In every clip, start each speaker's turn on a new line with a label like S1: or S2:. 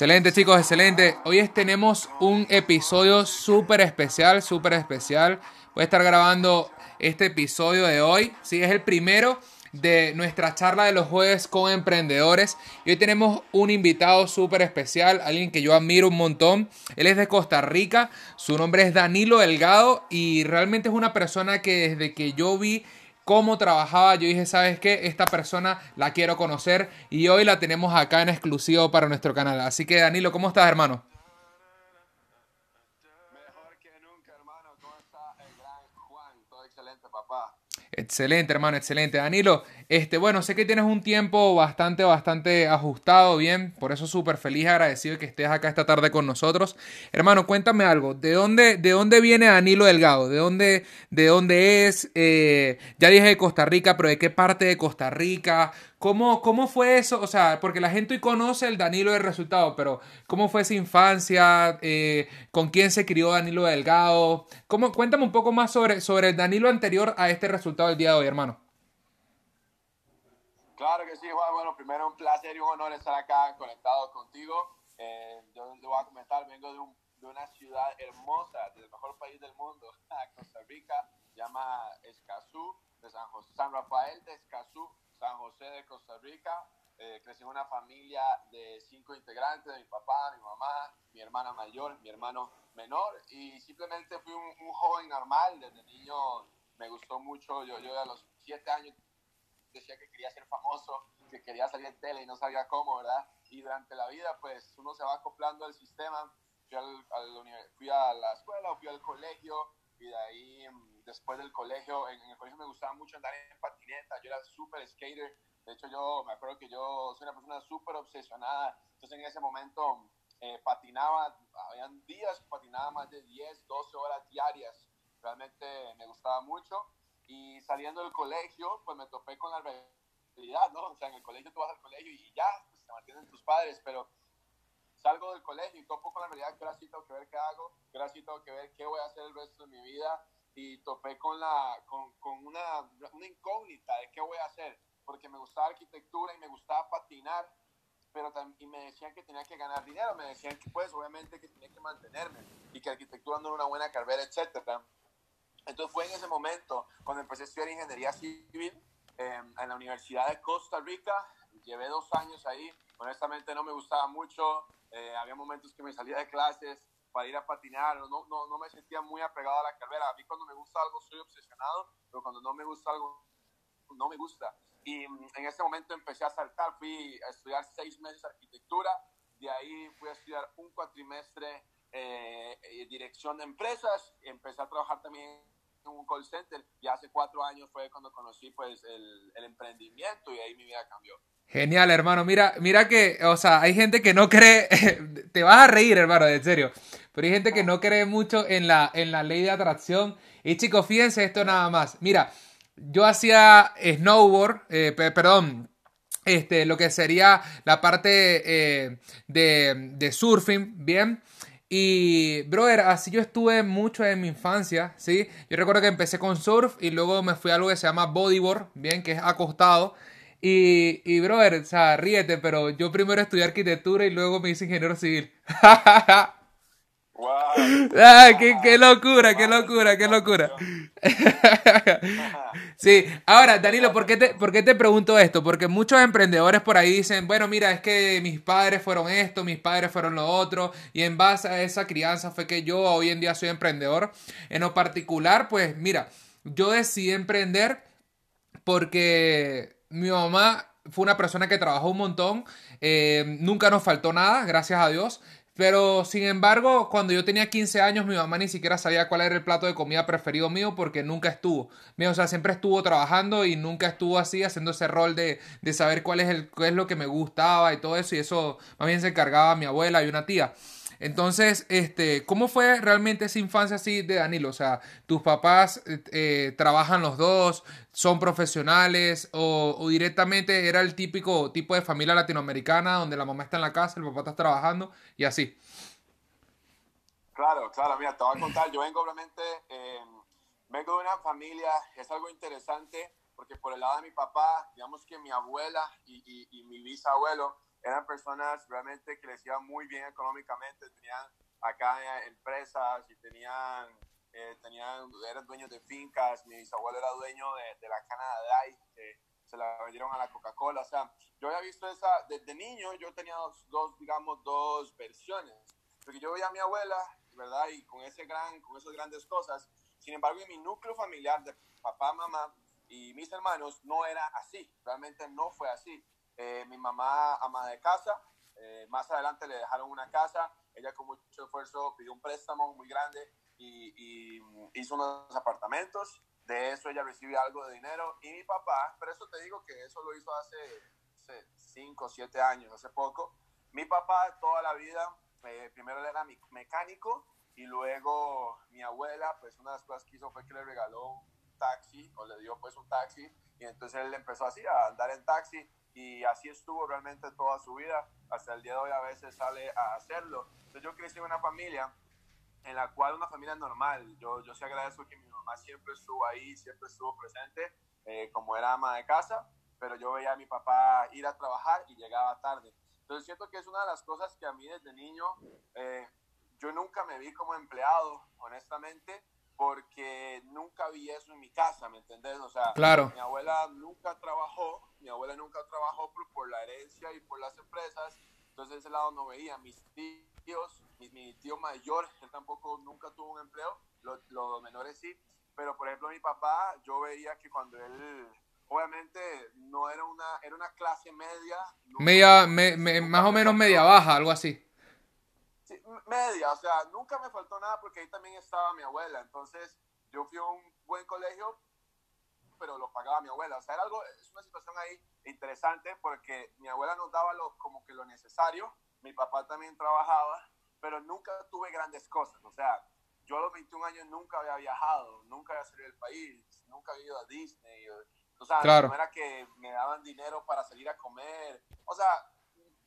S1: Excelente chicos, excelente. Hoy tenemos un episodio súper especial, súper especial. Voy a estar grabando este episodio de hoy. Sí, es el primero de nuestra charla de los jueves con emprendedores. Y hoy tenemos un invitado súper especial, alguien que yo admiro un montón. Él es de Costa Rica, su nombre es Danilo Delgado y realmente es una persona que desde que yo vi cómo trabajaba, yo dije, ¿sabes qué? Esta persona la quiero conocer y hoy la tenemos acá en exclusivo para nuestro canal. Así que Danilo, ¿cómo estás, hermano?
S2: Mejor que nunca, hermano. ¿Cómo está el gran Juan? Todo excelente, papá.
S1: Excelente, hermano, excelente. Danilo, este, bueno, sé que tienes un tiempo bastante, bastante ajustado, bien, por eso súper feliz agradecido que estés acá esta tarde con nosotros. Hermano, cuéntame algo, ¿de dónde, de dónde viene Danilo Delgado? ¿De dónde, de dónde es? Eh, ya dije de Costa Rica, pero ¿de qué parte de Costa Rica? ¿Cómo, ¿Cómo fue eso? O sea, porque la gente hoy conoce el Danilo del resultado, pero ¿cómo fue esa infancia? Eh, ¿Con quién se crió Danilo Delgado? ¿Cómo, cuéntame un poco más sobre, sobre el Danilo anterior a este resultado del día de hoy, hermano.
S2: Claro que sí, Juan. Bueno, primero un placer y un honor estar acá conectado contigo. Eh, yo le voy a comentar, vengo de, una ciudad hermosa, del mejor país del mundo, Costa Rica, llama Escazú, de San, José, San Rafael de Escazú, San José de Costa Rica. Eh, crecí en una familia de cinco integrantes, mi papá, mi mamá, mi hermana mayor, mi hermano menor, y simplemente fui un, un joven normal, desde niño me gustó mucho, yo, yo a los siete años decía que quería ser famoso, que quería salir en tele y no sabía cómo, ¿verdad? Y durante la vida, pues uno se va acoplando al sistema. Fui, al, al, fui a la escuela, fui al colegio y de ahí, mm, después del colegio, en, en el colegio me gustaba mucho andar en patineta, yo era súper skater. De hecho, yo me acuerdo que yo soy una persona súper obsesionada. Entonces, en ese momento eh, patinaba, habían días que patinaba más de 10, 12 horas diarias. Realmente me gustaba mucho y saliendo del colegio, pues me topé con la realidad, ¿no? O sea, en el colegio tú vas al colegio y ya, pues te mantienen tus padres, pero salgo del colegio y topo con la realidad que ahora sí tengo que ver qué hago, que ahora sí tengo que ver qué voy a hacer el resto de mi vida y topé con, la, con, con una, una incógnita de qué voy a hacer, porque me gustaba arquitectura y me gustaba patinar, pero y me decían que tenía que ganar dinero, me decían que pues obviamente que tenía que mantenerme y que arquitectura no era una buena carrera, etcétera. Entonces fue en ese momento cuando empecé a estudiar ingeniería civil eh, en la Universidad de Costa Rica. Llevé dos años ahí. Honestamente no me gustaba mucho. Eh, había momentos que me salía de clases para ir a patinar. No, no, no me sentía muy apegado a la carrera. A mí cuando me gusta algo soy obsesionado, pero cuando no me gusta algo, no me gusta. Y en ese momento empecé a saltar. Fui a estudiar seis meses arquitectura. De ahí fui a estudiar un cuatrimestre eh, dirección de empresas. Empecé a trabajar también en un call center y hace cuatro años fue cuando conocí pues el, el, emprendimiento y ahí mi vida cambió.
S1: Genial, hermano. Mira, mira que, o sea, hay gente que no cree, te vas a reír, hermano, en serio, pero hay gente que no cree mucho en la, en la ley de atracción. Y chicos, fíjense esto nada más. Mira, yo hacía snowboard, eh, perdón, este, lo que sería la parte eh, de, de surfing, ¿bien? Y, brother, así yo estuve mucho en mi infancia, ¿sí? Yo recuerdo que empecé con surf y luego me fui a algo que se llama bodyboard, ¿bien? Que es acostado. Y, y, brother, o sea, ríete, pero yo primero estudié arquitectura y luego me hice ingeniero civil.
S2: Wow.
S1: Ah, qué, locura, qué locura, qué locura. sí, ahora, Danilo, ¿por qué, te, ¿por qué te pregunto esto? Porque muchos emprendedores por ahí dicen, bueno, mira, es que mis padres fueron esto, mis padres fueron lo otro, y en base a esa crianza fue que yo hoy en día soy emprendedor. En lo particular, pues mira, yo decidí emprender porque mi mamá fue una persona que trabajó un montón, eh, nunca nos faltó nada, gracias a Dios. Pero sin embargo, cuando yo tenía 15 años, mi mamá ni siquiera sabía cuál era el plato de comida preferido mío porque nunca estuvo. O sea, siempre estuvo trabajando y nunca estuvo así haciendo ese rol de, de saber cuál es, el, qué es lo que me gustaba y todo eso. Y eso más bien se encargaba mi abuela y una tía. Entonces, este, ¿cómo fue realmente esa infancia así de Danilo? O sea, ¿tus papás eh, trabajan los dos? ¿Son profesionales? O, directamente era el típico tipo de familia latinoamericana donde la mamá está en la casa, el papá está trabajando y así?
S2: Claro, claro, mira, te voy a contar, yo vengo obviamente, eh, vengo de una familia, es algo interesante, porque por el lado de mi papá, digamos que mi abuela y, y, y mi bisabuelo eran personas realmente que les iba muy bien económicamente, tenían acá empresas y tenían, eh, tenían, eran dueños de fincas, mi bisabuelo era dueño de, de la cana de Ice, que se la vendieron a la Coca-Cola, o sea, yo había visto esa, desde niño yo tenía dos, dos, digamos, dos versiones, porque yo veía a mi abuela, ¿verdad? Y con, ese gran, con esas grandes cosas, sin embargo, en mi núcleo familiar de papá, mamá y mis hermanos no era así, realmente no fue así. Eh, mi mamá ama de casa, eh, más adelante le dejaron una casa, ella con mucho esfuerzo pidió un préstamo muy grande y, y hizo unos apartamentos, de eso ella recibe algo de dinero. Y mi papá, pero eso te digo que eso lo hizo hace 5 o 7 años, hace poco, mi papá toda la vida, eh, primero era mecánico y luego mi abuela, pues una de las cosas que hizo fue que le regaló un taxi o le dio pues un taxi. Y entonces él empezó así a andar en taxi y así estuvo realmente toda su vida. Hasta el día de hoy a veces sale a hacerlo. Entonces yo crecí en una familia en la cual una familia normal. Yo, yo sí agradezco que mi mamá siempre estuvo ahí, siempre estuvo presente, eh, como era ama de casa, pero yo veía a mi papá ir a trabajar y llegaba tarde. Entonces siento que es una de las cosas que a mí desde niño, eh, yo nunca me vi como empleado, honestamente, porque nunca vi eso en mi casa, ¿me entendés? O sea,
S1: claro.
S2: mi abuela nunca trabajó, mi abuela nunca trabajó por, por, la herencia y por las empresas, entonces ese lado no veía. Mis tíos, mi, mi tío mayor, él tampoco nunca tuvo un empleo, los, los menores sí, pero por ejemplo mi papá, yo veía que cuando él obviamente no era una, era una clase media.
S1: Media, me, me, más o menos media baja, algo así
S2: media, o sea, nunca me faltó nada porque ahí también estaba mi abuela, entonces yo fui a un buen colegio, pero lo pagaba mi abuela, o sea, era algo, es una situación ahí interesante porque mi abuela nos daba lo, como que lo necesario, mi papá también trabajaba, pero nunca tuve grandes cosas, o sea, yo a los 21 años nunca había viajado, nunca había salido del país, nunca había ido a Disney, o sea,
S1: claro.
S2: no era que me daban dinero para salir a comer, o sea,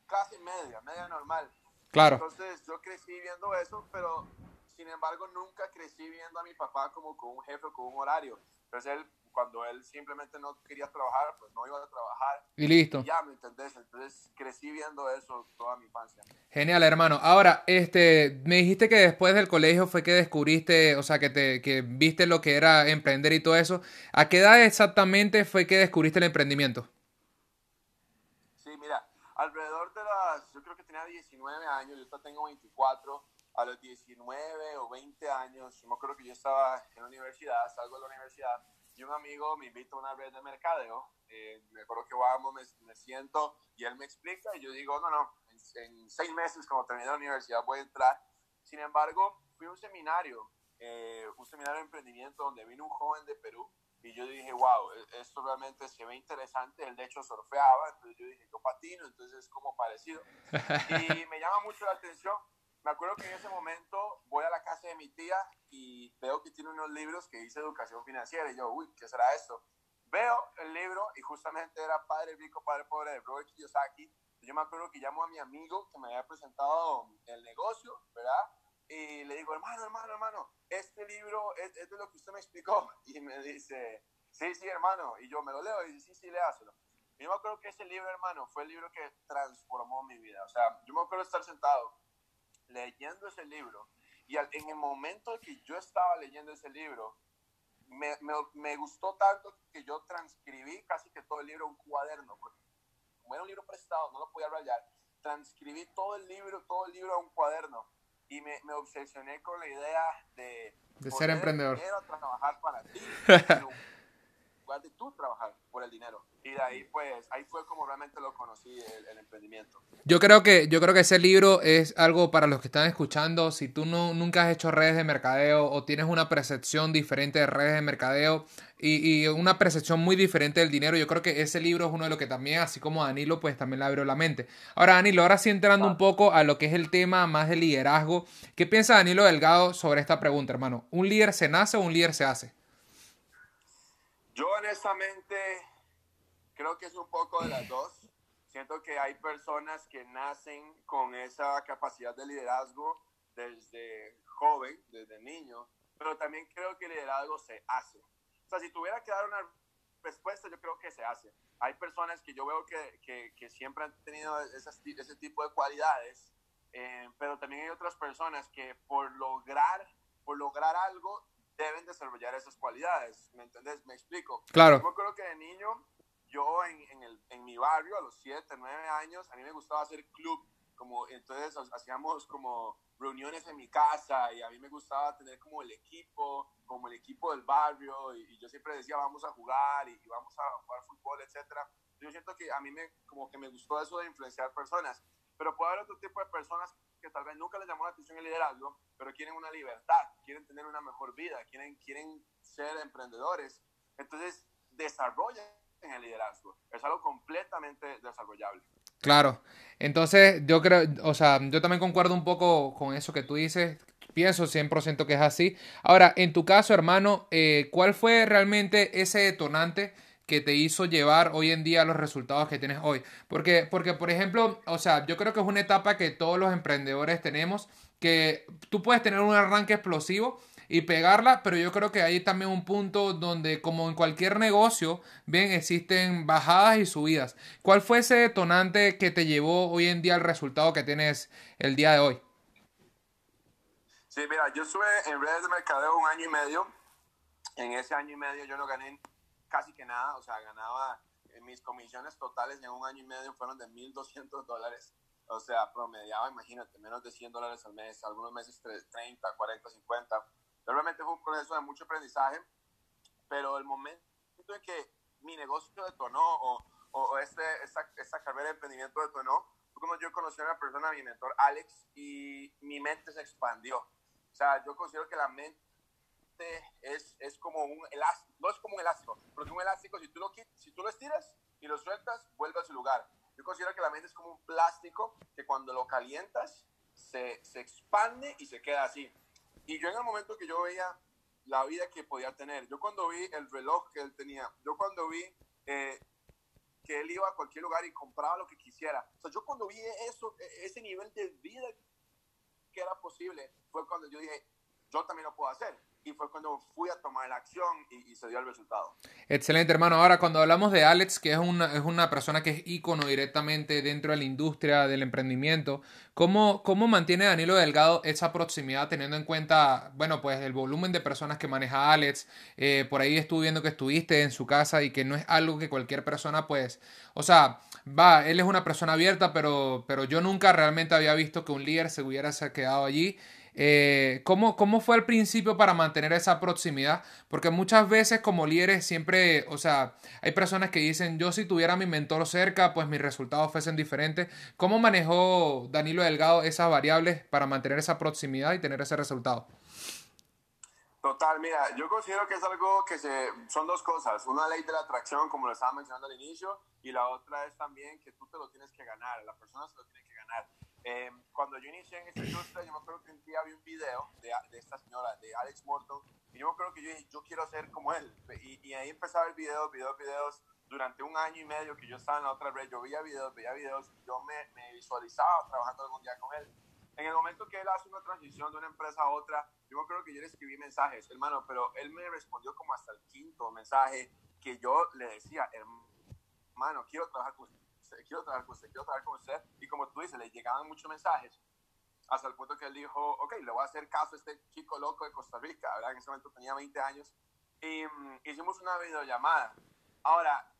S2: clase media, media normal.
S1: Claro.
S2: Entonces yo crecí viendo eso, pero sin embargo nunca crecí viendo a mi papá como con un jefe o con un horario. Entonces él, cuando él simplemente no quería trabajar, pues no iba a trabajar.
S1: Y listo.
S2: Y ya, ¿me entendés? Entonces crecí viendo eso toda mi infancia.
S1: Genial, hermano. Ahora, este, me dijiste que después del colegio fue que descubriste, o sea, que, te, que viste lo que era emprender y todo eso. ¿A qué edad exactamente fue que descubriste el emprendimiento?
S2: Sí, mira, alrededor de las, yo creo que tenía 19 años, yo tengo 24, a los 19 o 20 años, yo me acuerdo que yo estaba en la universidad, salgo de la universidad, y un amigo me invita a una red de mercadeo, eh, me acuerdo que vamos, me, me, siento, y él me explica, y yo digo, no, no, en, en, seis meses, cuando termine la universidad, voy a entrar. Sin embargo, fui a un seminario, eh, un seminario de emprendimiento, donde vino un joven de Perú, y yo dije, wow, esto realmente se ve interesante. Él de hecho surfeaba, entonces yo dije, yo patino, entonces es como parecido. Y me llama mucho la atención. Me acuerdo que en ese momento voy a la casa de mi tía y veo que tiene unos libros que dice educación financiera. Y yo, uy, ¿qué será esto? Veo el libro y justamente era Padre Rico, Padre Pobre de Robert Kiyosaki. Yo me acuerdo que llamo a mi amigo que me había presentado el negocio, ¿verdad? Y le digo, hermano, hermano, hermano, este libro es, es, de lo que usted me explicó. Y me dice, sí, sí, hermano. Y yo me lo leo y dice, sí, sí, léaselo. Y yo me acuerdo que ese libro, hermano, fue el libro que transformó mi vida. O sea, yo me acuerdo estar sentado leyendo ese libro y al, en el momento que yo estaba leyendo ese libro, me, me, me, gustó tanto que yo transcribí casi que todo el libro un cuaderno. Porque como era un libro prestado, no lo podía rayar. Transcribí todo el libro, todo el libro a un cuaderno y me, me, obsesioné con la idea de,
S1: de ser emprendedor.
S2: trabajar para ti, de tú trabajar por el dinero. Y de ahí, pues, ahí fue como realmente lo conocí, el, el, emprendimiento.
S1: Yo creo, que, yo creo que ese libro es algo para los que están escuchando. Si tú no, nunca has hecho redes de mercadeo o tienes una percepción diferente de redes de mercadeo y, y, una percepción muy diferente del dinero, yo creo que ese libro es uno de los que también, así como Danilo, pues también le abrió la mente. Ahora, Danilo, ahora sí entrando un poco a lo que es el tema más de liderazgo. ¿Qué piensa Danilo Delgado sobre esta pregunta, hermano? ¿Un líder se nace o un líder se hace?
S2: Yo honestamente creo que es un poco de las dos. Siento que hay personas que nacen con esa capacidad de liderazgo desde joven, desde niño, pero también creo que el liderazgo se hace. O sea, si tuviera que dar una respuesta yo creo que se hace. Hay personas que yo veo que, que, que siempre han tenido esas, ese tipo de cualidades, eh, pero también hay otras personas que por lograr, por lograr algo deben desarrollar esas cualidades. ¿Me entendés? Me explico.
S1: Claro.
S2: Yo creo que de niño, yo en, en, el, en mi barrio, a los 7, 9 años, a mí me gustaba hacer club. Como, entonces hacíamos como reuniones en mi casa y a mí me gustaba tener como el equipo, como el equipo del barrio y, yo siempre decía vamos a jugar y, vamos a jugar fútbol, etcétera. Yo siento que a mí me, como que me gustó eso de influenciar personas, pero puede haber otro tipo de personas que tal vez nunca les llamó la atención el liderazgo, pero quieren una libertad, quieren tener una mejor vida, quieren, quieren ser emprendedores. Entonces, desarrollen el liderazgo. Es algo completamente desarrollable.
S1: Claro. Entonces, yo creo, o sea, yo también concuerdo un poco con eso que tú dices. Pienso 100% que es así. Ahora, en tu caso, hermano, eh, ¿cuál fue realmente ese detonante que te hizo llevar hoy en día los resultados que tienes hoy? Porque, porque, por ejemplo, o sea, yo creo que es una etapa que todos los emprendedores tenemos, que tú puedes tener un arranque explosivo, y pegarla, pero yo creo que hay también un punto donde como en cualquier negocio, bien, existen bajadas y subidas. ¿Cuál fue ese detonante que te llevó hoy en día al resultado que tienes el día de hoy?
S2: Sí, mira, yo estuve en redes de mercadeo un año y medio. En ese año y medio yo no gané casi que nada, o sea, ganaba eh, mis comisiones totales en un año y medio fueron de 1.200 dólares. O sea, promediaba, imagínate, menos de 100 dólares al mes, algunos meses 30, 40, 50. Realmente fue un proceso de mucho aprendizaje, pero el momento en que mi negocio detonó o, o este, esta, esta, carrera de emprendimiento detonó fue cuando yo conocí a una persona, mi mentor Alex, y mi mente se expandió. O sea, yo considero que la mente es, es como un elástico, no es como un elástico, porque un elástico, si tú lo, si tú lo estiras y lo sueltas, vuelve a su lugar. Yo considero que la mente es como un plástico que cuando lo calientas se, se expande y se queda así. Y yo en el momento que yo veía la vida que podía tener, yo cuando vi el reloj que él tenía, yo cuando vi eh, que él iba a cualquier lugar y compraba lo que quisiera, o sea, yo cuando vi eso, e, ese nivel de vida que era posible, fue cuando yo dije, yo también lo puedo hacer y fue cuando fui a tomar la acción y, se dio el resultado.
S1: Excelente, hermano. Ahora, cuando hablamos de Alex, que es una, es una persona que es ícono directamente dentro de la industria del emprendimiento, ¿cómo, ¿cómo mantiene Danilo Delgado esa proximidad teniendo en cuenta, bueno, pues el volumen de personas que maneja Alex? Eh, por ahí estuve viendo que estuviste en su casa y que no es algo que cualquier persona, pues, o sea, va, él es una persona abierta, pero, pero yo nunca realmente había visto que un líder se hubiera quedado allí. Eh, ¿cómo, ¿Cómo fue al principio para mantener esa proximidad? Porque muchas veces como líderes siempre, o sea, hay personas que dicen, yo si tuviera mi mentor cerca, pues mis resultados fuesen diferentes. ¿Cómo manejó Danilo Delgado esas variables para mantener esa proximidad y tener ese resultado?
S2: Total, mira, yo considero que es algo que se, son dos cosas. Una ley de la atracción, como lo estaba mencionando al inicio, y la otra es también que tú te lo tienes que ganar, la persona se lo tiene que ganar. Eh, cuando yo inicié en esta industria, yo me acuerdo que un día vi un video de, de, esta señora, de Alex Morton, y yo me acuerdo que yo dije, yo quiero ser como él. Y, y ahí empezaba el video, videos, videos. Durante un año y medio que yo estaba en la otra red, yo veía videos, veía videos, y yo me, me visualizaba trabajando algún día con él. En el momento que él hace una transición de una empresa a otra, yo acuerdo que yo le escribí mensajes, hermano, pero él me respondió como hasta el quinto mensaje que yo le decía, hermano, quiero trabajar con usted quiero trabajar con usted, quiero trabajar con usted. Y como tú dices, le llegaban muchos mensajes hasta el punto que él dijo, ok, le voy a hacer caso a este chico loco de Costa Rica, ¿verdad? En ese momento tenía 20 años. Y mm, hicimos una videollamada. Ahora,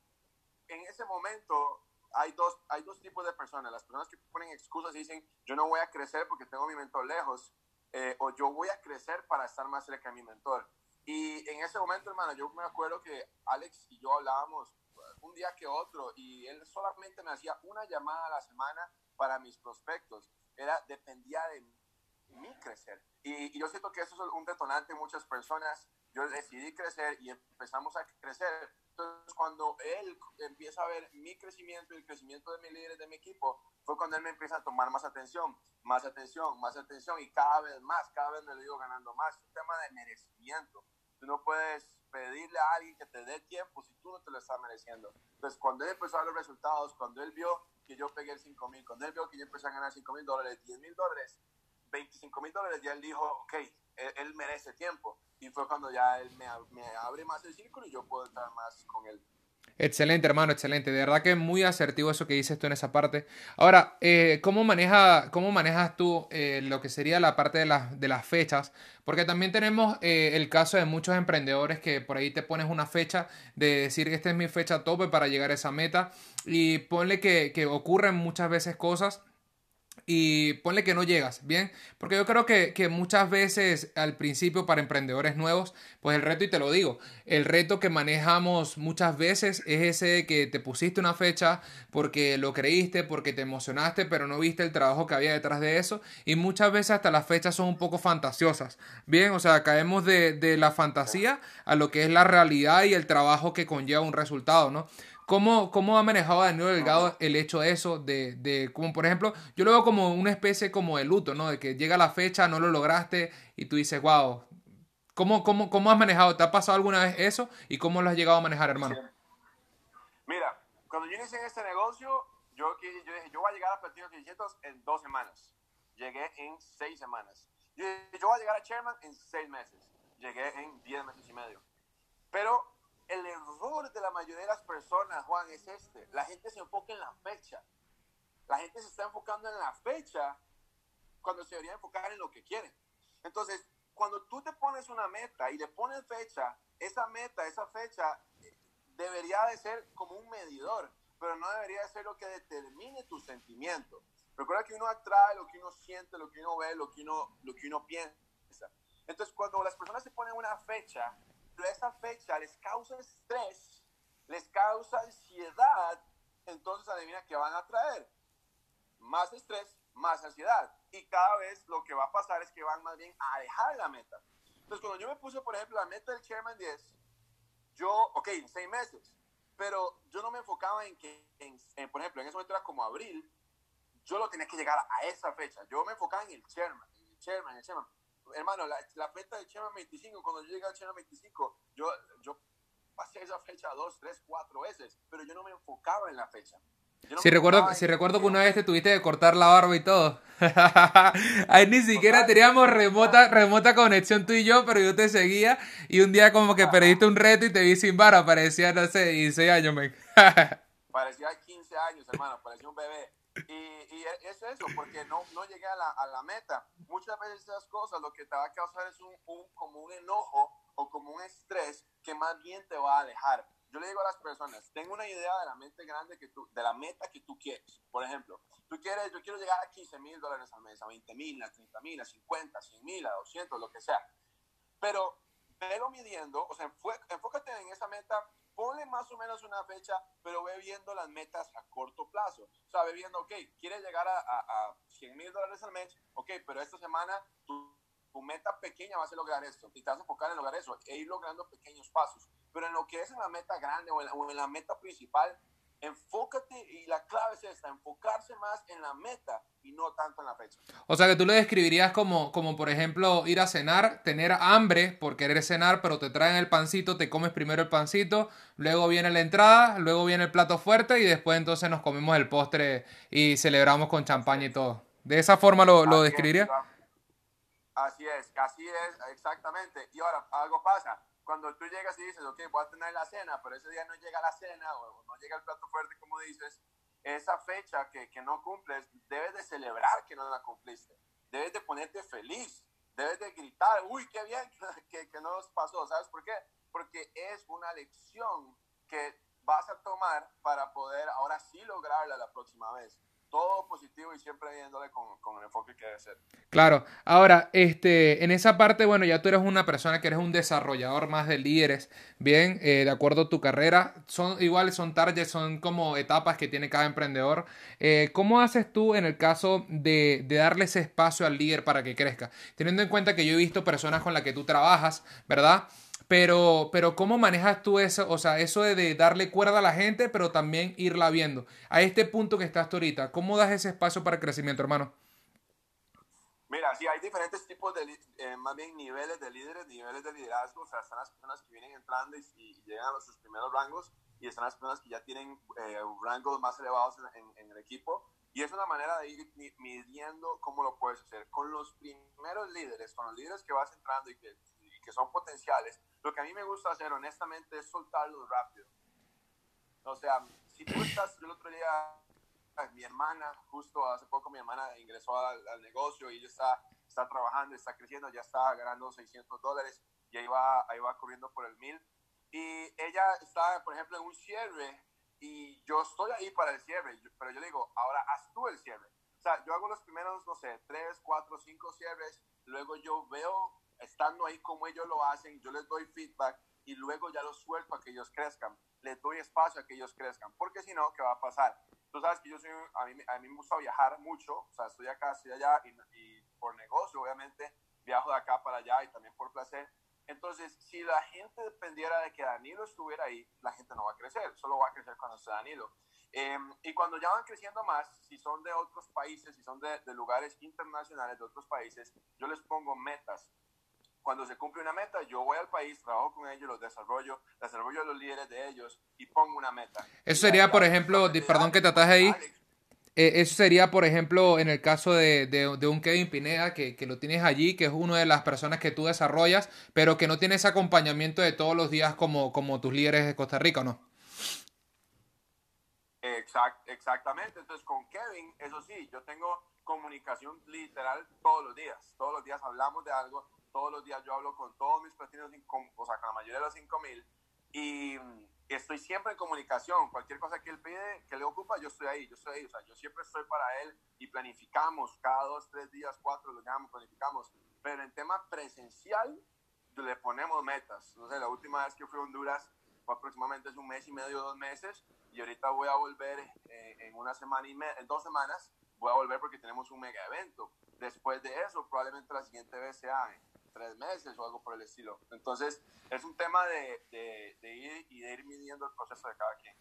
S2: en ese momento hay dos, hay dos tipos de personas. Las personas que ponen excusas y dicen, yo no voy a crecer porque tengo mi mentor lejos, eh, o yo voy a crecer para estar más cerca de mi mentor. Y en ese momento, hermano, yo me acuerdo que Alex y yo hablábamos un día que otro y él solamente me hacía una llamada a la semana para mis prospectos. Era, dependía de mí crecer. Y, yo siento que eso es un detonante en muchas personas. Yo decidí crecer y empezamos a crecer. Entonces, cuando él empieza a ver mi crecimiento y el crecimiento de mis líderes de mi equipo, fue cuando él me empieza a tomar más atención, más atención, más atención y cada vez más, cada vez me lo digo ganando más. Es un tema de merecimiento. Tú no puedes pedirle a alguien que te dé tiempo si tú no te lo estás mereciendo. Entonces, cuando él empezó a ver los resultados, cuando él vio que yo pegué el 5 mil, cuando él vio que yo empecé a ganar 5 mil dólares, 10 mil dólares, 25 mil dólares, ya él dijo, ok, él, merece tiempo. Y fue cuando ya él me, me abre más el círculo y yo puedo estar más con él.
S1: Excelente, hermano, excelente. De verdad que muy asertivo eso que dices tú en esa parte. Ahora, eh, ¿cómo, maneja, ¿cómo manejas tú eh, lo que sería la parte de, de las fechas? Porque también tenemos eh, el caso de muchos emprendedores que por ahí te pones una fecha de decir que esta es mi fecha tope para llegar a esa meta y ponle que, que ocurren muchas veces cosas y ponle que no llegas, ¿bien? Porque yo creo que, que, muchas veces al principio para emprendedores nuevos, pues el reto, y te lo digo, el reto que manejamos muchas veces es ese que te pusiste una fecha porque lo creíste, porque te emocionaste, pero no viste el trabajo que había detrás de eso, y muchas veces hasta las fechas son un poco fantasiosas, ¿bien? O sea, caemos de, de la fantasía a lo que es la realidad y el trabajo que conlleva un resultado, ¿no? ¿Cómo, ¿Cómo, ha manejado Daniel Delgado el hecho de eso? De, de, como por ejemplo, yo lo veo como una especie como de luto, ¿no? De que llega la fecha, no lo lograste y tú dices, wow, ¿cómo, cómo, cómo has manejado? ¿Te ha pasado alguna vez eso? ¿Y cómo lo has llegado a manejar, hermano?
S2: Mira, cuando yo inicié en este negocio, yo, yo dije, yo voy a llegar a Platino 600 en dos semanas. Llegué en seis semanas. Yo, yo voy a llegar a Chairman en seis meses. Llegué en diez meses y medio. Pero el error de la mayoría de las personas, Juan, es este. La gente se enfoca en la fecha. La gente se está enfocando en la fecha cuando se debería enfocar en lo que quieren. Entonces, cuando tú te pones una meta y le pones fecha, esa meta, esa fecha debería de ser como un medidor, pero no debería de ser lo que determine tu sentimiento. Recuerda que uno atrae lo que uno siente, lo que uno ve, lo que uno, lo que uno piensa. Entonces, cuando las personas se ponen una fecha, esa fecha les causa estrés, les causa ansiedad, entonces adivina qué van a traer. Más estrés, más ansiedad. Y cada vez lo que va a pasar es que van más bien a dejar la meta. Entonces, cuando yo me puse, por ejemplo, la meta del Chairman 10, yo, ok, en seis meses, pero yo no me enfocaba en que, en, por ejemplo, en ese momento era como abril, yo lo tenía que llegar a esa fecha. Yo me enfocaba en el Chairman, en el Chairman, en el Chairman hermano, la, la fecha de Chema 25, cuando yo llegué a Chema 25, yo, yo pasé esa fecha dos, tres, cuatro veces, pero yo no me enfocaba en la fecha.
S1: si recuerdo, si recuerdo que una vez te tuviste que cortar la barba y todo. Ahí ni siquiera teníamos remota, remota conexión tú y yo, pero yo te seguía y un día como que perdiste un reto y te vi sin barba, parecía, no sé, 16 años, me.
S2: parecía 15 años, hermano, parecía un bebé. Y, y, es eso, porque no, no llegué a la, a la, meta. Muchas veces esas cosas lo que te va a causar es un, un, como un enojo o como un estrés que más bien te va a alejar. Yo le digo a las personas, tengo una idea de la mente grande que tú, de la meta que tú quieres. Por ejemplo, tú quieres, yo quiero llegar a 15 mil dólares al mes, a 20 mil, a 30 mil, a 50, 100 mil, a 200, lo que sea. Pero velo midiendo, o sea, enfócate en esa meta ponle más o menos una fecha, pero ve viendo las metas a corto plazo. O sea, ve viendo, ok, quieres llegar a, a, 100 mil dólares al mes, ok, pero esta semana tu, tu, meta pequeña va a ser lograr esto y te vas a enfocar en lograr eso e ir logrando pequeños pasos. Pero en lo que es en la meta grande o en la meta principal, enfócate y la clave es esta, enfocarse más en la meta y no tanto en la fecha.
S1: O sea que tú lo describirías como, como por ejemplo ir a cenar, tener hambre por querer cenar, pero te traen el pancito, te comes primero el pancito, luego viene la entrada, luego viene el plato fuerte y después entonces nos comemos el postre y celebramos con champaña y todo. ¿De esa forma lo, lo describirías?
S2: Así es, así es, exactamente. Y ahora, algo pasa cuando tú llegas y dices, ok, voy a tener la cena, pero ese día no llega la cena o no llega el plato fuerte, como dices, esa fecha que, que no cumples, debes de celebrar que no la cumpliste. Debes de ponerte feliz. Debes de gritar, uy, qué bien que, que no nos pasó. ¿Sabes por qué? Porque es una lección que vas a tomar para poder ahora sí lograrla la próxima vez todo positivo y siempre viéndole con, con, el enfoque que debe ser.
S1: Claro, ahora, este, en esa parte, bueno, ya tú eres una persona que eres un desarrollador más de líderes, bien, eh, de acuerdo a tu carrera, son iguales, son targets, son como etapas que tiene cada emprendedor. Eh, ¿Cómo haces tú en el caso de, de darle ese espacio al líder para que crezca? Teniendo en cuenta que yo he visto personas con las que tú trabajas, ¿verdad? Pero, pero ¿cómo manejas tú eso? O sea, eso de, darle cuerda a la gente, pero también irla viendo. A este punto que estás tú ahorita, ¿cómo das ese espacio para crecimiento, hermano?
S2: Mira, sí, hay diferentes tipos de, eh, más bien niveles de líderes, niveles de liderazgo. O sea, están las personas que vienen entrando y, llegan a sus primeros rangos y están las personas que ya tienen eh, rangos más elevados en, el equipo. Y es una manera de ir midiendo cómo lo puedes hacer. Con los primeros líderes, con los líderes que vas entrando y que, y que son potenciales, lo que a mí me gusta hacer honestamente es soltarlos rápido. O sea, si tú estás, el otro día, mi hermana, justo hace poco mi hermana ingresó al, al negocio y ella está, está trabajando, está creciendo, ya está ganando 600 dólares y ahí va, ahí va corriendo por el mil. Y ella está, por ejemplo, en un cierre y yo estoy ahí para el cierre, pero yo digo, ahora haz tú el cierre. O sea, yo hago los primeros, no sé, tres, cuatro, cinco cierres, luego yo veo, estando ahí como ellos lo hacen, yo les doy feedback y luego ya los suelto a que ellos crezcan. Les doy espacio a que ellos crezcan, porque si no, ¿qué va a pasar? Tú sabes que yo soy, a mí, a mí me gusta viajar mucho, o sea, estoy acá, estoy allá y, y por negocio, obviamente, viajo de acá para allá y también por placer. Entonces, si la gente dependiera de que Danilo estuviera ahí, la gente no va a crecer, solo va a crecer cuando esté Danilo. Eh, y cuando ya van creciendo más, si son de otros países, si son de, de, lugares internacionales, de otros países, yo les pongo metas. Cuando se cumple una meta, yo voy al país, trabajo con ellos, los desarrollo, desarrollo los líderes de ellos y pongo una meta.
S1: Eso sería, por ejemplo, perdón que te ataje ahí. Eh, eso sería, por ejemplo, en el caso de, de, de un Kevin Pineda, que, que, lo tienes allí, que es una de las personas que tú desarrollas, pero que no tiene ese acompañamiento de todos los días como, como tus líderes de Costa Rica, ¿no?
S2: Exact, exactamente. Entonces, con Kevin, eso sí, yo tengo comunicación literal todos los días. Todos los días hablamos de algo, todos los días yo hablo con todos mis platinos, o sea, con la mayoría de los 5000. Y estoy siempre en comunicación. Cualquier cosa que él pide, que le ocupa, yo estoy ahí, yo estoy ahí. O sea, yo siempre estoy para él y planificamos cada dos, tres días, cuatro, lo llamamos, planificamos. Pero en tema presencial, le ponemos metas. No sé, la última vez que fui a Honduras fue aproximadamente un mes y medio, dos meses. Y ahorita voy a volver eh, en una semana y media, en dos semanas, voy a volver porque tenemos un mega evento. Después de eso, probablemente la siguiente vez sea tres meses o algo por el estilo. Entonces, es un tema de, ir y de ir midiendo el proceso de cada quien.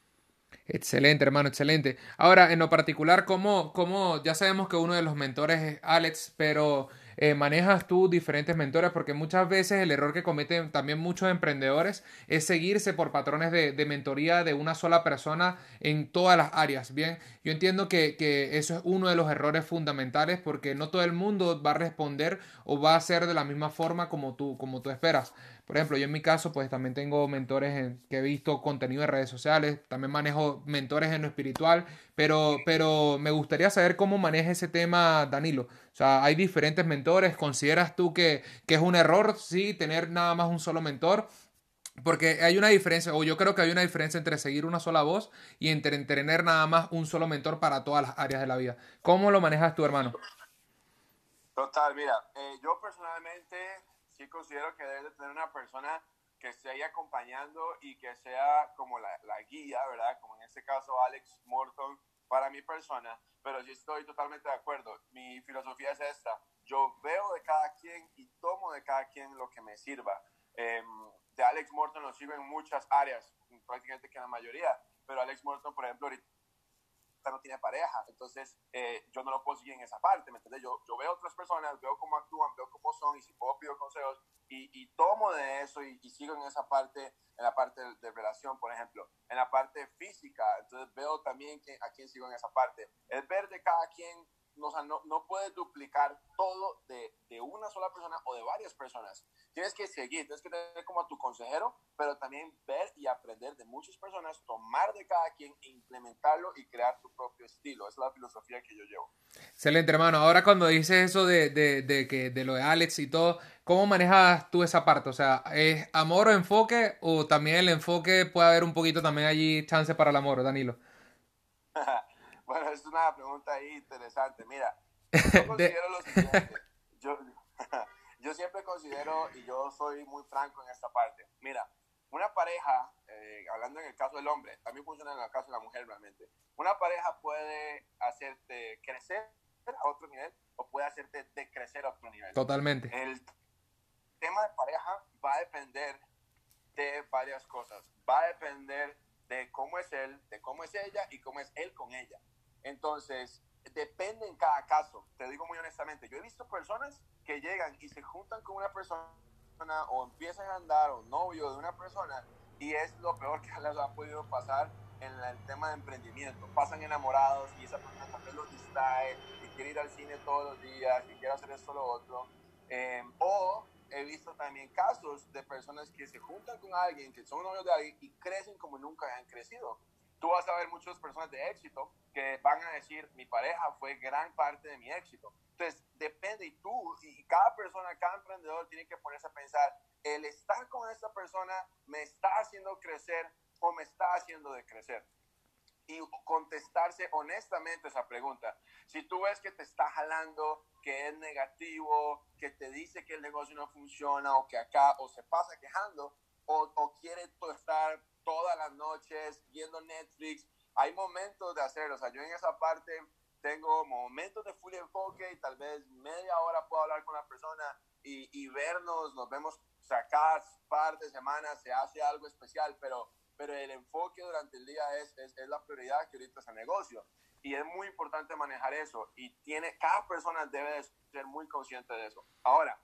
S1: Excelente, hermano, excelente. Ahora, en lo particular, ¿cómo, cómo ya sabemos que uno de los mentores es Alex, pero eh, manejas tú diferentes mentores? Porque muchas veces el error que cometen también muchos emprendedores es seguirse por patrones de, de mentoría de una sola persona en todas las áreas. Bien, yo entiendo que, que, eso es uno de los errores fundamentales porque no todo el mundo va a responder o va a ser de la misma forma como tú, como tú esperas. Por ejemplo, yo en mi caso, pues también tengo mentores en, que he visto contenido de redes sociales, también manejo mentores en lo espiritual, pero, pero me gustaría saber cómo maneja ese tema Danilo. O sea, hay diferentes mentores, ¿consideras tú que, que es un error, sí, tener nada más un solo mentor? Porque hay una diferencia, o yo creo que hay una diferencia entre seguir una sola voz y entre tener nada más un solo mentor para todas las áreas de la vida. ¿Cómo lo manejas tú, hermano?
S2: Total, mira, eh, yo personalmente sí considero que debe de tener una persona que esté ahí acompañando y que sea como la, la, guía, ¿verdad? Como en este caso Alex Morton para mi persona, pero sí estoy totalmente de acuerdo. Mi filosofía es esta, yo veo de cada quien y tomo de cada quien lo que me sirva. Eh, de Alex Morton nos sirven muchas áreas, prácticamente que la mayoría, pero Alex Morton, por ejemplo, ahorita no tiene pareja, entonces eh, yo no lo puedo seguir en esa parte, ¿me entiendes? Yo, yo veo otras personas, veo cómo actúan, veo cómo son y si puedo pido consejos y, y tomo de eso y, y, sigo en esa parte, en la parte de, de, relación, por ejemplo, en la parte física, entonces veo también que, a quién sigo en esa parte. Es ver de cada quien no, o sea, no, no puedes duplicar todo de, de, una sola persona o de varias personas. Tienes que seguir, tienes que tener como a tu consejero, pero también ver y aprender de muchas personas, tomar de cada quien, implementarlo y crear tu propio estilo. Esa es la filosofía que yo llevo.
S1: Excelente, hermano. Ahora cuando dices eso de, de, de, que, de lo de Alex y todo, ¿cómo manejas tú esa parte? O sea, ¿es amor o enfoque o también el enfoque puede haber un poquito también allí chance para el amor, Danilo?
S2: Bueno, es una pregunta ahí interesante. Mira, yo considero lo siguiente. Yo, yo siempre considero, y yo soy muy franco en esta parte, mira, una pareja, eh, hablando en el caso del hombre, también funciona en el caso de la mujer realmente, una pareja puede hacerte crecer a otro nivel o puede hacerte decrecer a otro nivel.
S1: Totalmente.
S2: El tema de pareja va a depender de varias cosas. Va a depender de cómo es él, de cómo es ella y cómo es él con ella. Entonces, depende en cada caso. Te digo muy honestamente, yo he visto personas que llegan y se juntan con una persona o empiezan a andar o novio de una persona y es lo peor que les ha podido pasar en el tema de emprendimiento. Pasan enamorados y esa persona vez los distrae, y quiere ir al cine todos los días, y quiere hacer esto o lo otro. Eh, o he visto también casos de personas que se juntan con alguien, que son novios de alguien y crecen como nunca han crecido. Tú vas a ver muchas personas de éxito que van a decir, mi pareja fue gran parte de mi éxito. Entonces, depende y tú, y cada persona, cada emprendedor tiene que ponerse a pensar, el estar con esta persona me está haciendo crecer o me está haciendo decrecer y contestarse honestamente esa pregunta. Si tú ves que te está jalando, que es negativo, que te dice que el negocio no funciona o que acá o se pasa quejando o, o quiere estar todas las noches viendo Netflix, hay momentos de hacerlo. O sea, yo en esa parte tengo momentos de full enfoque y tal vez media hora puedo hablar con la persona y, y vernos, nos vemos, o sea, cada par de semanas se hace algo especial, pero pero el enfoque durante el día es, es, es, la prioridad que ahorita es el negocio. Y es muy importante manejar eso. Y tiene, cada persona debe ser muy consciente de eso. Ahora,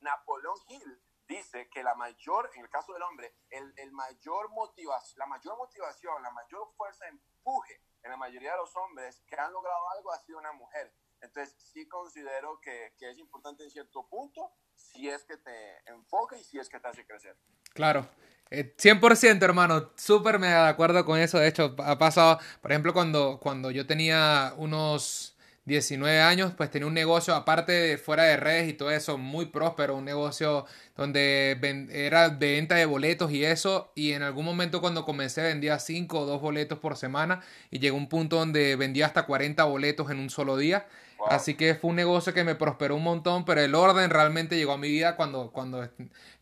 S2: Napoleón Hill dice que la mayor, en el caso del hombre, el, el mayor motivación, la mayor motivación, la mayor fuerza de empuje en la mayoría de los hombres que han logrado algo ha sido una mujer. Entonces, sí considero que, que es importante en cierto punto si es que te enfoca y si es que te hace crecer.
S1: Claro. 100% eh, hermano, súper me de acuerdo con eso. De hecho, ha pasado, por ejemplo, cuando, cuando yo tenía unos 19 años, pues tenía un negocio aparte de fuera de redes y todo eso, muy próspero, un negocio donde era de venta de boletos y eso. Y en algún momento cuando comencé vendía 5 o 2 boletos por semana y llegó un punto donde vendía hasta 40 boletos en un solo día. Así que fue un negocio que me prosperó un montón, pero el orden realmente llegó a mi vida cuando, cuando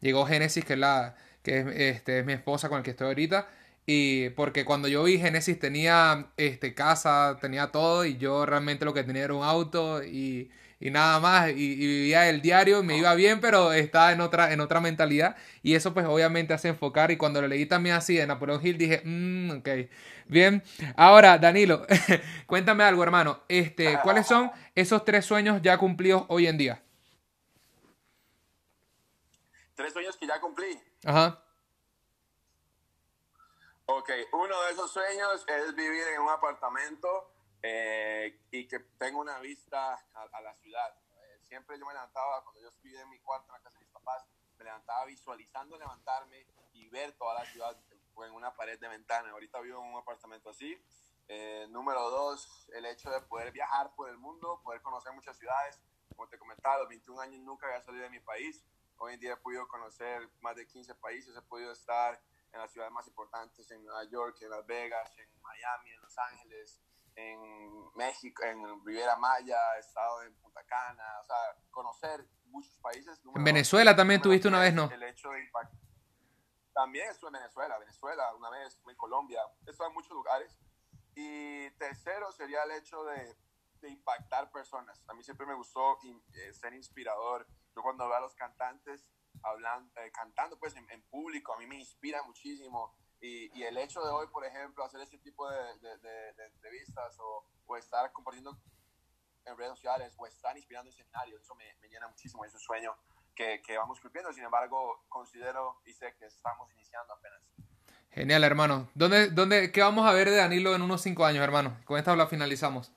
S1: llegó Genesis, que es la que es, este, es mi esposa con la que estoy ahorita. Y porque cuando yo vi Genesis tenía este, casa, tenía todo y yo realmente lo que tenía era un auto y, y nada más. Y, vivía el diario y me iba bien, pero estaba en otra, en otra mentalidad. Y eso pues obviamente hace enfocar. Y cuando lo leí también así de Napoleón Hill dije, mmm, ok, bien. Ahora, Danilo, cuéntame algo hermano. Este, ¿Cuáles son esos tres sueños ya cumplidos hoy en día?
S2: Tres sueños que ya cumplí.
S1: Ajá.
S2: Ok, uno de esos sueños es vivir en un apartamento eh, y que tenga una vista a, la ciudad. Eh, siempre yo me levantaba, cuando yo vivía en mi cuarto en la casa de mis papás, me levantaba visualizando levantarme y ver toda la ciudad en una pared de ventana. Ahorita vivo en un apartamento así. Eh, número dos, el hecho de poder viajar por el mundo, poder conocer muchas ciudades. Como te comentaba, a los 21 años nunca había salido de mi país. Hoy en día he podido conocer más de 15 países, he podido estar en las ciudades más importantes, en Nueva York, en Las Vegas, en Miami, en Los Ángeles, en México, en Riviera Maya, estado en Punta Cana, o sea, conocer muchos países.
S1: En Venezuela también tuviste una vez, ¿no?
S2: El hecho de También estuve en Venezuela, Venezuela una vez, en Colombia, estuve en muchos lugares. Y tercero sería el hecho de, de impactar personas. A mí siempre me gustó eh, ser inspirador yo cuando veo a los cantantes hablando, eh, cantando pues en, en, público, a mí me inspira muchísimo. Y, y, el hecho de hoy, por ejemplo, hacer ese tipo de, de, de, de entrevistas o, o, estar compartiendo en redes sociales o estar inspirando en escenarios, eso me, me, llena muchísimo, es un sueño que, que vamos cumpliendo. Sin embargo, considero y sé que estamos iniciando apenas.
S1: Genial, hermano. ¿Dónde, dónde, ¿Qué vamos a ver de Danilo en unos cinco años, hermano? Con esta la finalizamos.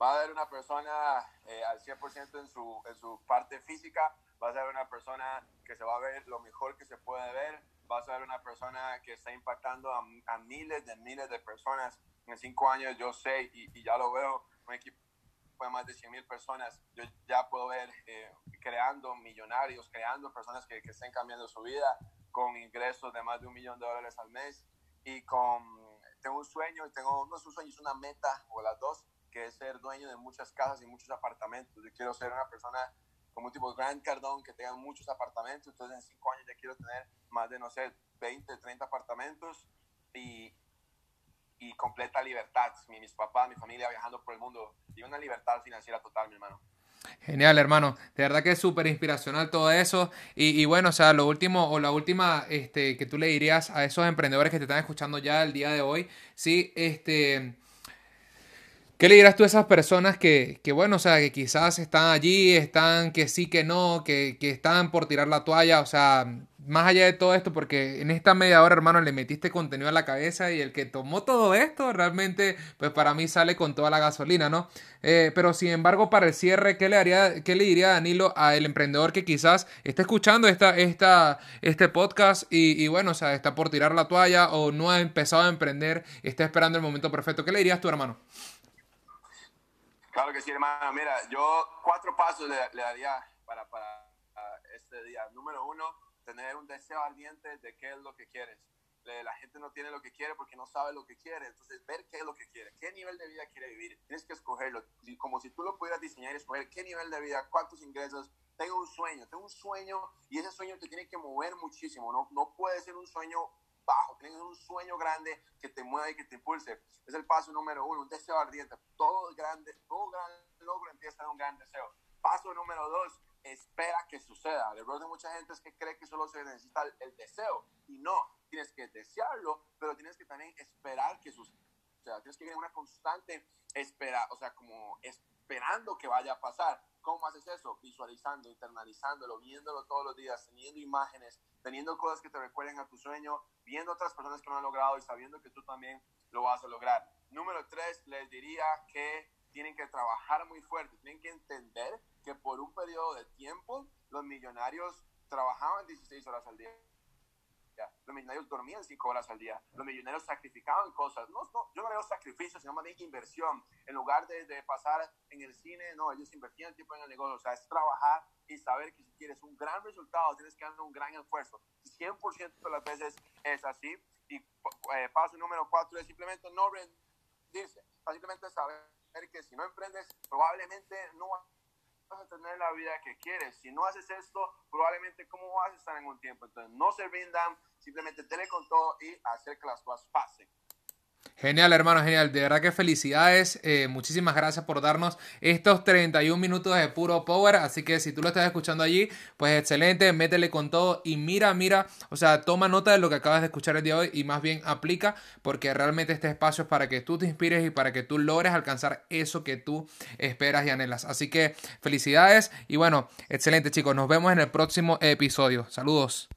S2: Va a haber una persona eh, al 100% en su, en su parte física, va a ser una persona que se va a ver lo mejor que se puede ver, va a ser una persona que está impactando a, a miles de miles de personas. En cinco años yo sé y, y ya lo veo, un equipo de más de 100 mil personas, yo ya puedo ver eh, creando millonarios, creando personas que, que estén cambiando su vida con ingresos de más de un millón de dólares al mes y con, tengo un sueño, tengo, no es un sueño, es una meta o las dos, que es ser dueño de muchas casas y muchos apartamentos. Yo quiero ser una persona como un tipo de Grant Cardone que tenga muchos apartamentos, entonces en cinco años ya quiero tener más de, no sé, 20, 30 apartamentos y, y completa libertad. mis papás, mi familia viajando por el mundo y una libertad financiera total, mi hermano.
S1: Genial, hermano. De verdad que es súper inspiracional todo eso. Y, y, bueno, o sea, lo último o la última este, que tú le dirías a esos emprendedores que te están escuchando ya el día de hoy, sí, este ¿Qué le dirás tú a esas personas que, que, bueno, o sea, que quizás están allí, están que sí, que no, que, que están por tirar la toalla? O sea, más allá de todo esto, porque en esta media hora, hermano, le metiste contenido a la cabeza y el que tomó todo esto, realmente, pues para mí sale con toda la gasolina, ¿no? Eh, pero sin embargo, para el cierre, ¿qué le, haría, qué le diría Danilo al emprendedor que quizás está escuchando esta, esta, este podcast y, y, bueno, o sea, está por tirar la toalla o no ha empezado a emprender, está esperando el momento perfecto? ¿Qué le dirías tú, hermano?
S2: Claro que sí, hermano. Mira, yo cuatro pasos le, le daría para, para este día. Número uno, tener un deseo ardiente de qué es lo que quieres. La gente no tiene lo que quiere porque no sabe lo que quiere. Entonces, ver qué es lo que quiere, qué nivel de vida quiere vivir. Tienes que escogerlo. Como si tú lo pudieras diseñar y escoger qué nivel de vida, cuántos ingresos. Tengo un sueño, tengo un sueño y ese sueño te tiene que mover muchísimo. No, no puede ser un sueño bajo, tienes un sueño grande que te mueva y que te impulse. Es el paso número uno, un deseo ardiente. Todo grande, todo gran logro empieza de un gran deseo. Paso número dos, espera que suceda. El error de mucha gente es que cree que solo se necesita el, deseo y no, tienes que desearlo, pero tienes que también esperar que suceda. O sea, tienes que tener una constante espera, o sea, como esperando que vaya a pasar. ¿Cómo haces eso? Visualizando, internalizándolo, viéndolo todos los días, teniendo imágenes, teniendo cosas que te recuerden a tu sueño, viendo otras personas que lo han logrado y sabiendo que tú también lo vas a lograr. Número tres, les diría que tienen que trabajar muy fuerte, tienen que entender que por un periodo de tiempo los millonarios trabajaban 16 horas al día. Los millonarios dormían 5 horas al día. Los millonarios sacrificaban cosas. No, no, yo no veo sacrificios, sino más bien inversión. En lugar de, de, pasar en el cine, no, ellos invertían tiempo en el negocio. O sea, es trabajar y saber que si quieres un gran resultado, tienes que dar un gran esfuerzo. 100% de las veces es así. Y eh, paso número 4 es simplemente no rendirse. Simplemente saber que si no emprendes, probablemente no a tener la vida que quieres. Si no haces esto, probablemente cómo vas a estar en un tiempo. Entonces, no se rindan, simplemente tele con todo y hacer que las cosas pasen.
S1: Genial, hermano, genial. De verdad que felicidades. Eh, muchísimas gracias por darnos estos 31 minutos de puro power. Así que si tú lo estás escuchando allí, pues excelente, métele con todo y mira, mira, o sea, toma nota de lo que acabas de escuchar el día de hoy y más bien aplica porque realmente este espacio es para que tú te inspires y para que tú logres alcanzar eso que tú esperas y anhelas. Así que felicidades y bueno, excelente chicos. Nos vemos en el próximo episodio. Saludos.